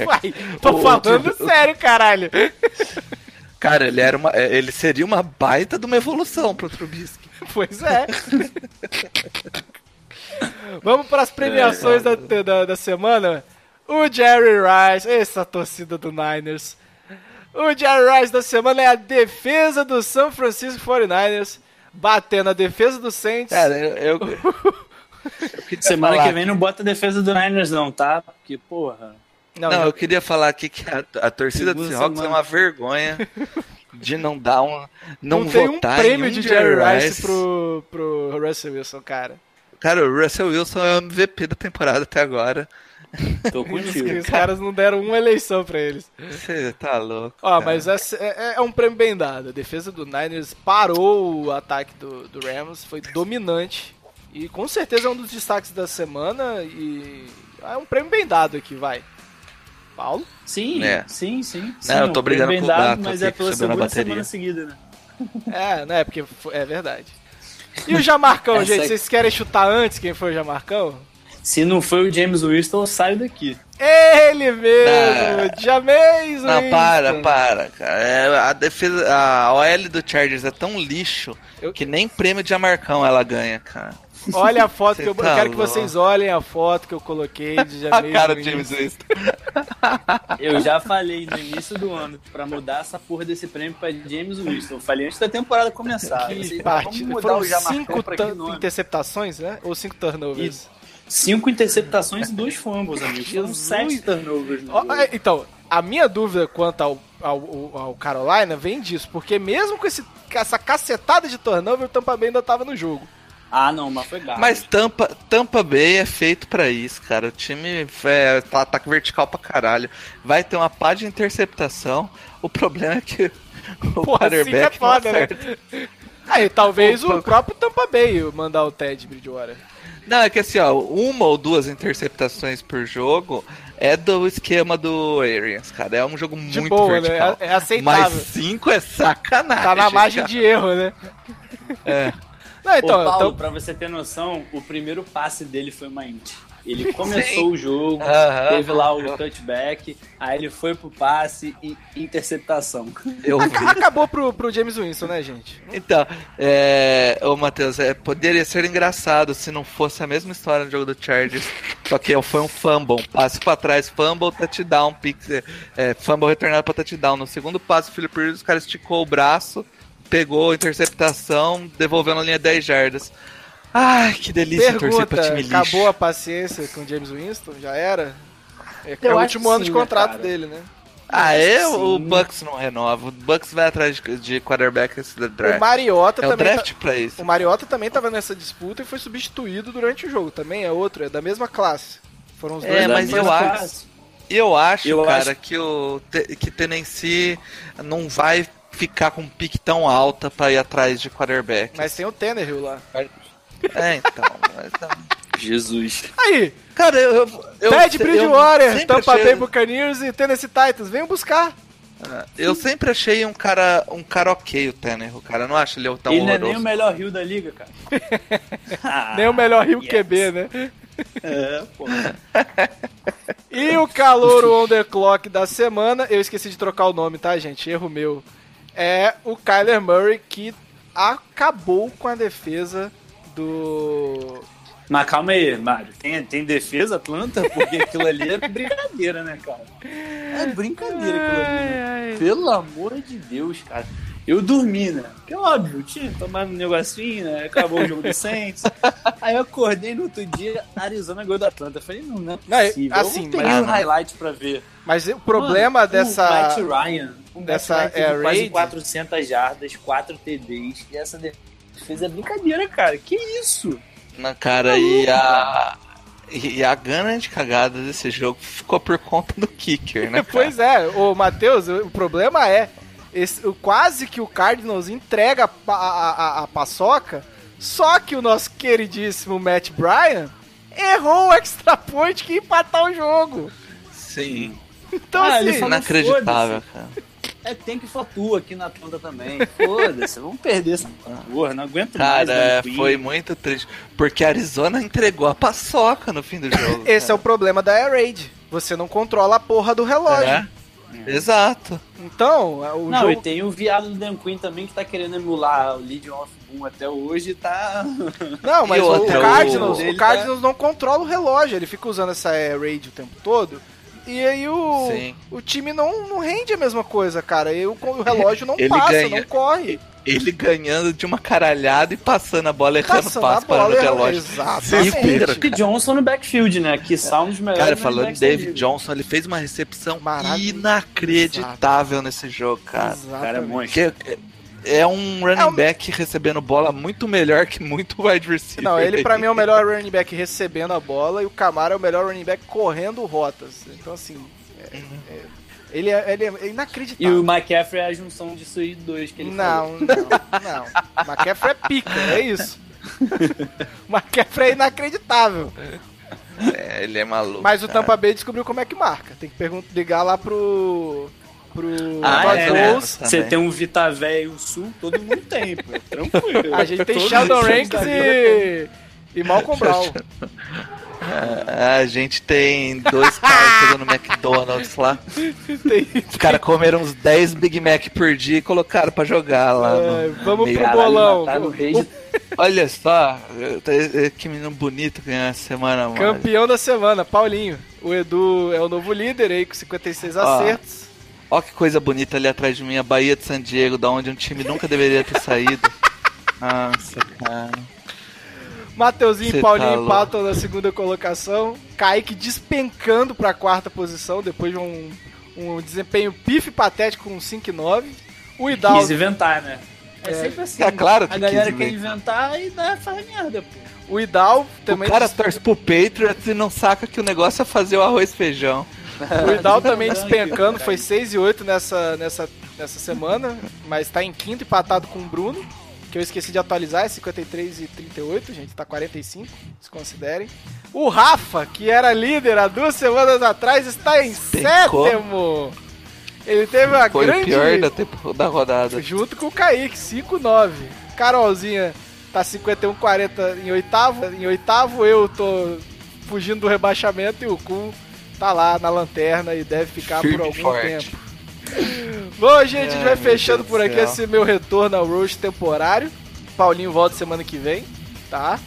Uai, tô O falando outro- sério, caralho. Cara, ele era uma. é, Ele seria uma baita de uma evolução pro Trubisky. Pois é. Vamos para as premiações da, da, da semana. O Jerry Rice, essa torcida do Niners. O Jerry Rice da semana é a defesa do San Francisco 49ers, batendo a defesa do Saints. Cara, eu. eu, eu Semana falar que vem não bota a defesa do Niners, não, tá? Porque, porra. Não, já- eu queria falar aqui que a, a torcida do Seahawks é semana. uma vergonha de não dar um. Não, não, tem um votar em prêmio um de Jerry Rice, Rice. pro, pro Russell Wilson, cara. Cara, o Russell Wilson é o MVP da temporada até agora. Tô Os, contigo. os caras não deram uma eleição pra eles. Você tá louco. Ó, cara. mas essa- é, é um prêmio bem dado. A defesa do Niners parou o ataque do, do Rams, foi dominante. E com certeza é um dos destaques da semana. E é um prêmio bem dado aqui, vai. Paulo? Sim, É. sim, sim. sim Não, eu tô brigando com o Gato Mas é pela na segunda bateria. semana seguida, né? É, né? Porque é verdade. E o Jamarcão, Essa gente? Vocês querem chutar antes quem foi o Jamarcão? Se não foi o James Winston, eu saio daqui. Ele mesmo! James Não, Winston. para, para, cara. É, a defesa, a OL do Chargers é tão lixo Eu- que nem prêmio de Amarcão ela ganha, cara. Olha a foto que eu, Você eu tá quero que louco. vocês olhem a foto que eu coloquei de A James cara do. James Winston. Eu já falei no início do ano pra mudar essa porra desse prêmio pra James Winston. Eu falei antes da temporada começar. Que parte. vamos mudar Foram cinco que interceptações, né? Ou cinco turnovers? Isso. Cinco interceptações e dois fumbles, amigo. Foram sete turnovers. é, Então, a minha dúvida quanto ao, ao, ao Carolina vem disso, porque mesmo com esse, essa cacetada de turnover, o Tampa Bay ainda tava no jogo. Ah, não, mas foi gato. Mas Tampa, Tampa Bay é feito pra isso, cara. O time é, tá ataque vertical pra caralho. Vai ter uma pá de interceptação. O problema é que o Pô, assim é quarterback não foda, né? Aí, talvez o próprio Tampa Bay mandar o Ted Bridgewater. Não, é que assim, ó, uma ou duas interceptações por jogo é do esquema do Arians, cara. É um jogo De muito boa, né? vertical. É, é aceitável. Mas cinco é sacanagem. Tá na margem cara. de erro, né? É. Não, então, Ô, Paulo, então- pra você ter noção, o primeiro passe dele foi uma int. Ele começou o jogo, Aham. teve lá o touchback, aí ele foi pro passe e interceptação. Eu Acabou pro, pro James Winston, né, gente? Então, é, ô Matheus, é, poderia ser engraçado se não fosse a mesma história no jogo do Chargers, só que foi um fumble, um passe pra trás, fumble, touchdown, pick, é, fumble retornado pra touchdown. No segundo passe, o Philip Rivers, o cara esticou o braço, pegou a interceptação, devolveu na linha 10 jardas. Ai, que delícia torcer pra Pergunta, time lixo. acabou a paciência com o James Winston? Já era? É, é o último ano de sim, né, contrato cara? dele, né? Ah, é? Sim. O Bucks não renova. O Bucks vai atrás de, de quarterback esse draft. O Mariota é o também. draft tá- pra isso. O Mariota também tava nessa disputa e foi substituído durante o jogo. Também é outro, é da mesma classe. Foram os dois. É, mas eu acho- Eu acho, Eu cara, acho- que o que Tennessee não vai ficar com um pique tão alta pra ir atrás de quarterback. Mas tem o Tannehill lá. É, então. mas não. Jesus. Aí, Cara, eu. eu, Ted eu Bridgewater, Tampa achei- Bay Buccaneers e Tennessee Titans. Venham buscar. Eu sempre achei um cara, um cara ok, o Tannehill, cara. Eu não acho ele tão ele não é nem horroroso. o melhor rio da liga, cara. Ah, Nem o melhor Rio yes. QB, né? É, pô. E o calouro on the clock da semana, eu esqueci de trocar o nome, tá, gente? Erro meu. É o Kyler Murray que acabou com a defesa do. Mas calma aí, Mário. Tem, tem defesa Atlanta? Porque aquilo ali é brincadeira, né, cara? É brincadeira aquilo ali. né? Pelo amor de Deus, cara. Eu dormi, né? Porque óbvio, tinha tomado um negocinho, né? Acabou o jogo do Saints. Aí eu acordei no outro dia, Arizona ganhou do Atlanta. Eu falei, não, não é Não, é- possível. assim, eu peguei mas- um highlight pra ver. Mas o problema Mano, dessa. O Matt Ryan. O dessa Matt Ryan teve air quase raid. 400 jardas, 4 TDs. E essa defesa é brincadeira, cara. Que isso? Na cara, e a. E a gana de cagada desse jogo ficou por conta do kicker, né? cara? Pois é, ô Matheus, o o problema é. Esse, o, quase que o Cardinals entrega a, a, a- a paçoca, só que o nosso queridíssimo Matt Bryan errou o extra point que ia empatar o jogo. Sim. Então, Ah, assim, Inacreditável, cara. É, tem que fatua aqui na Atlanta também. Foda-se, vamos perder essa porra. Não aguento mais. Cara, é, foi muito triste. Porque a Arizona entregou a paçoca no fim do jogo. esse é o problema da Air Raid. Você não controla a porra do relógio. É. Exato. Então, o Não, e jogo. tem o viado do Dan Quinn também que tá querendo emular o Legion of Boom até hoje e tá. Não, mas E o, outra, o Cardinals, o- o Cardinals não controla o relógio, ele fica usando essa Air Raid o tempo todo. E aí o, Sim. o time não, não rende a mesma coisa, cara. E o, o relógio não Ele passa, ganha. não corre. Ele ganhando de uma caralhada e passando a bola, errando Passando a passe, parando bola, o relógio. exatamente. Desespero, David Johnson no backfield, né? Que são os melhores. Cara, falando de David. Johnson, ele fez uma recepção inacreditável nesse jogo, cara. Cara, é Exatamente. monstro. Que é, um running É um- back recebendo bola muito melhor que muito wide receiver. Não, ele pra mim é o melhor running back recebendo a bola e o Camara é o melhor running back correndo rotas. Então, assim, é- é- ele, é, ele é E inacreditável. o McCaffrey é a junção disso aí dois que ele falou. Não, não, não. O McCaffrey é pica, é isso. O McCaffrey é inacreditável. É, ele é maluco. Mas o cara. Tampa Bay descobriu como é que marca. Tem que perguntar, ligar lá pro. Pro. Ah, é, né? Você tem um Vita Velho Sul, todo mundo tem, pô. Tranquilo. A gente tem Sheldon os Ranks e. e Malcolm Brown. A gente tem dois caras jogando McDonald's lá. Tem- Os caras comeram uns 10 Big Mac por dia e colocaram pra jogar lá. É, no- vamos meio. pro bolão. rei de- Olha só, tá- que menino bonito ganhou essa semana, mano. Campeão da semana, Paulinho. O Edu é o novo líder aí com 56 Ó. acertos. Ó que coisa bonita ali atrás de mim, a Bahia de San Diego, da onde um time nunca deveria ter saído. Nossa, cara. Mateuzinho Cê e Paulinho tá empatam na segunda colocação. Kaique despencando pra quarta posição depois de um, um desempenho pife patético com 5 e 9. O Quis Hidalgo, inventar, né? É, É. sempre assim. É claro que A galera quis quer inventar. inventar e dá, faz merda, pô. o Hidalgo também, o cara des- torce pro Patriots e não saca que o negócio é fazer o arroz e feijão. o Hidalgo também despencando, foi 6 e 8 nessa, nessa, nessa semana, mas tá em quinto empatado com o Bruno, que eu esqueci de atualizar, é 53 e 38, gente, tá 45, se considerem. O Rafa, que era líder há duas semanas atrás, está em Despencou. sétimo. Ele teve uma Foi grande... o pior da, tempo, da rodada. Junto com o Kaique, 5-9. Carolzinha tá 51-40 em oitavo. Em oitavo, eu tô fugindo do rebaixamento e o Kuhn tá lá na lanterna e deve ficar Firme por algum forte. tempo. Bom, gente, a gente Ai, vai fechando Deus por aqui céu. esse meu retorno ao Roast temporário. Paulinho volta semana que vem, tá?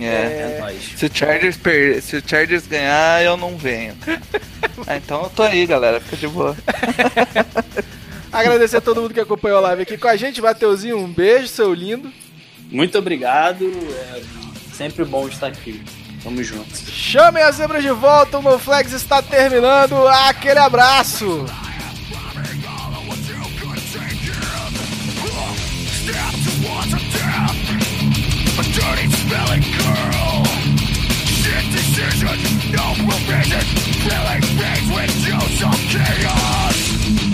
É. É nóis. Se o Chargers per... se o Chargers ganhar, eu não venho. ah, então eu tô aí, galera. Fica de boa. Agradecer a todo mundo que acompanhou a live aqui com a gente. Mateuzinho, um beijo, seu lindo. Muito obrigado. É sempre bom estar aqui. Tamo junto. Chamem as zebras de volta, o No Flags está terminando. Aquele abraço! Murder!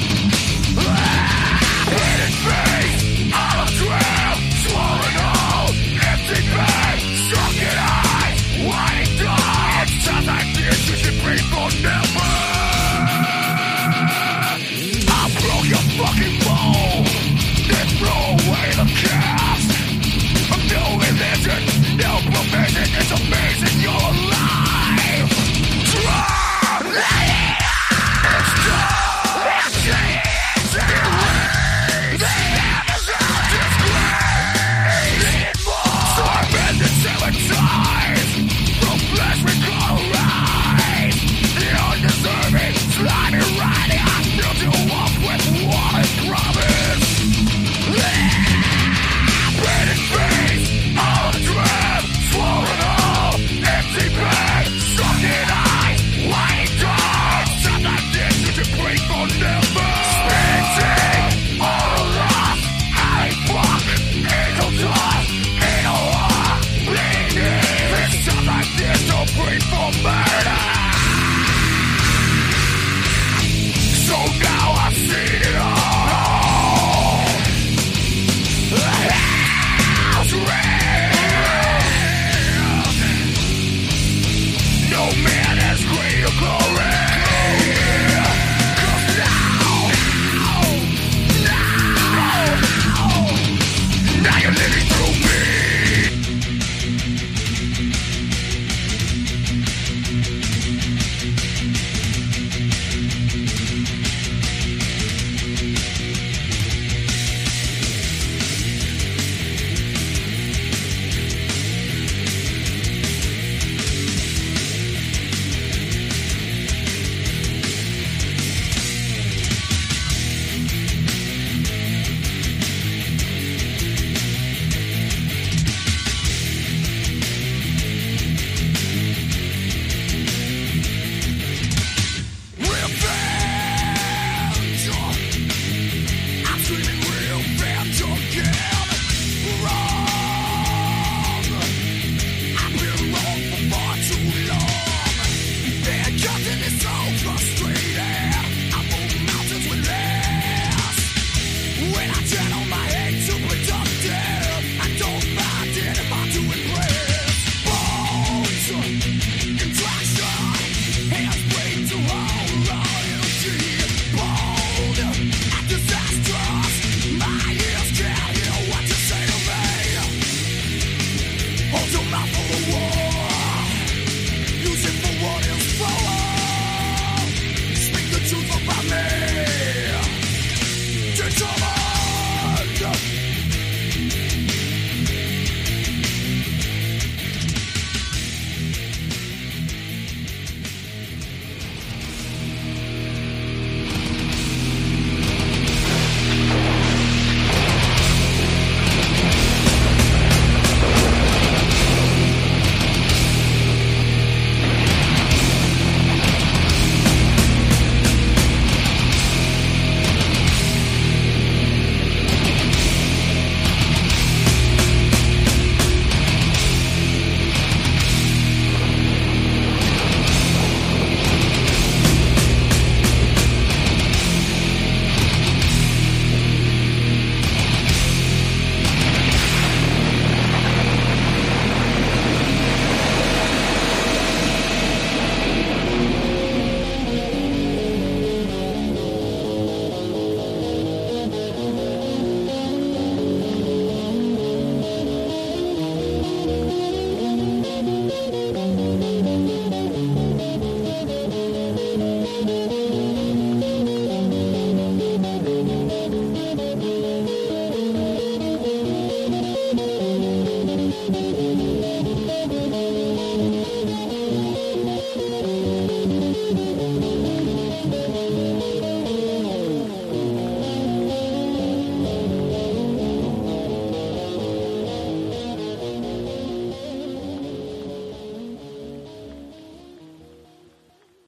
I am living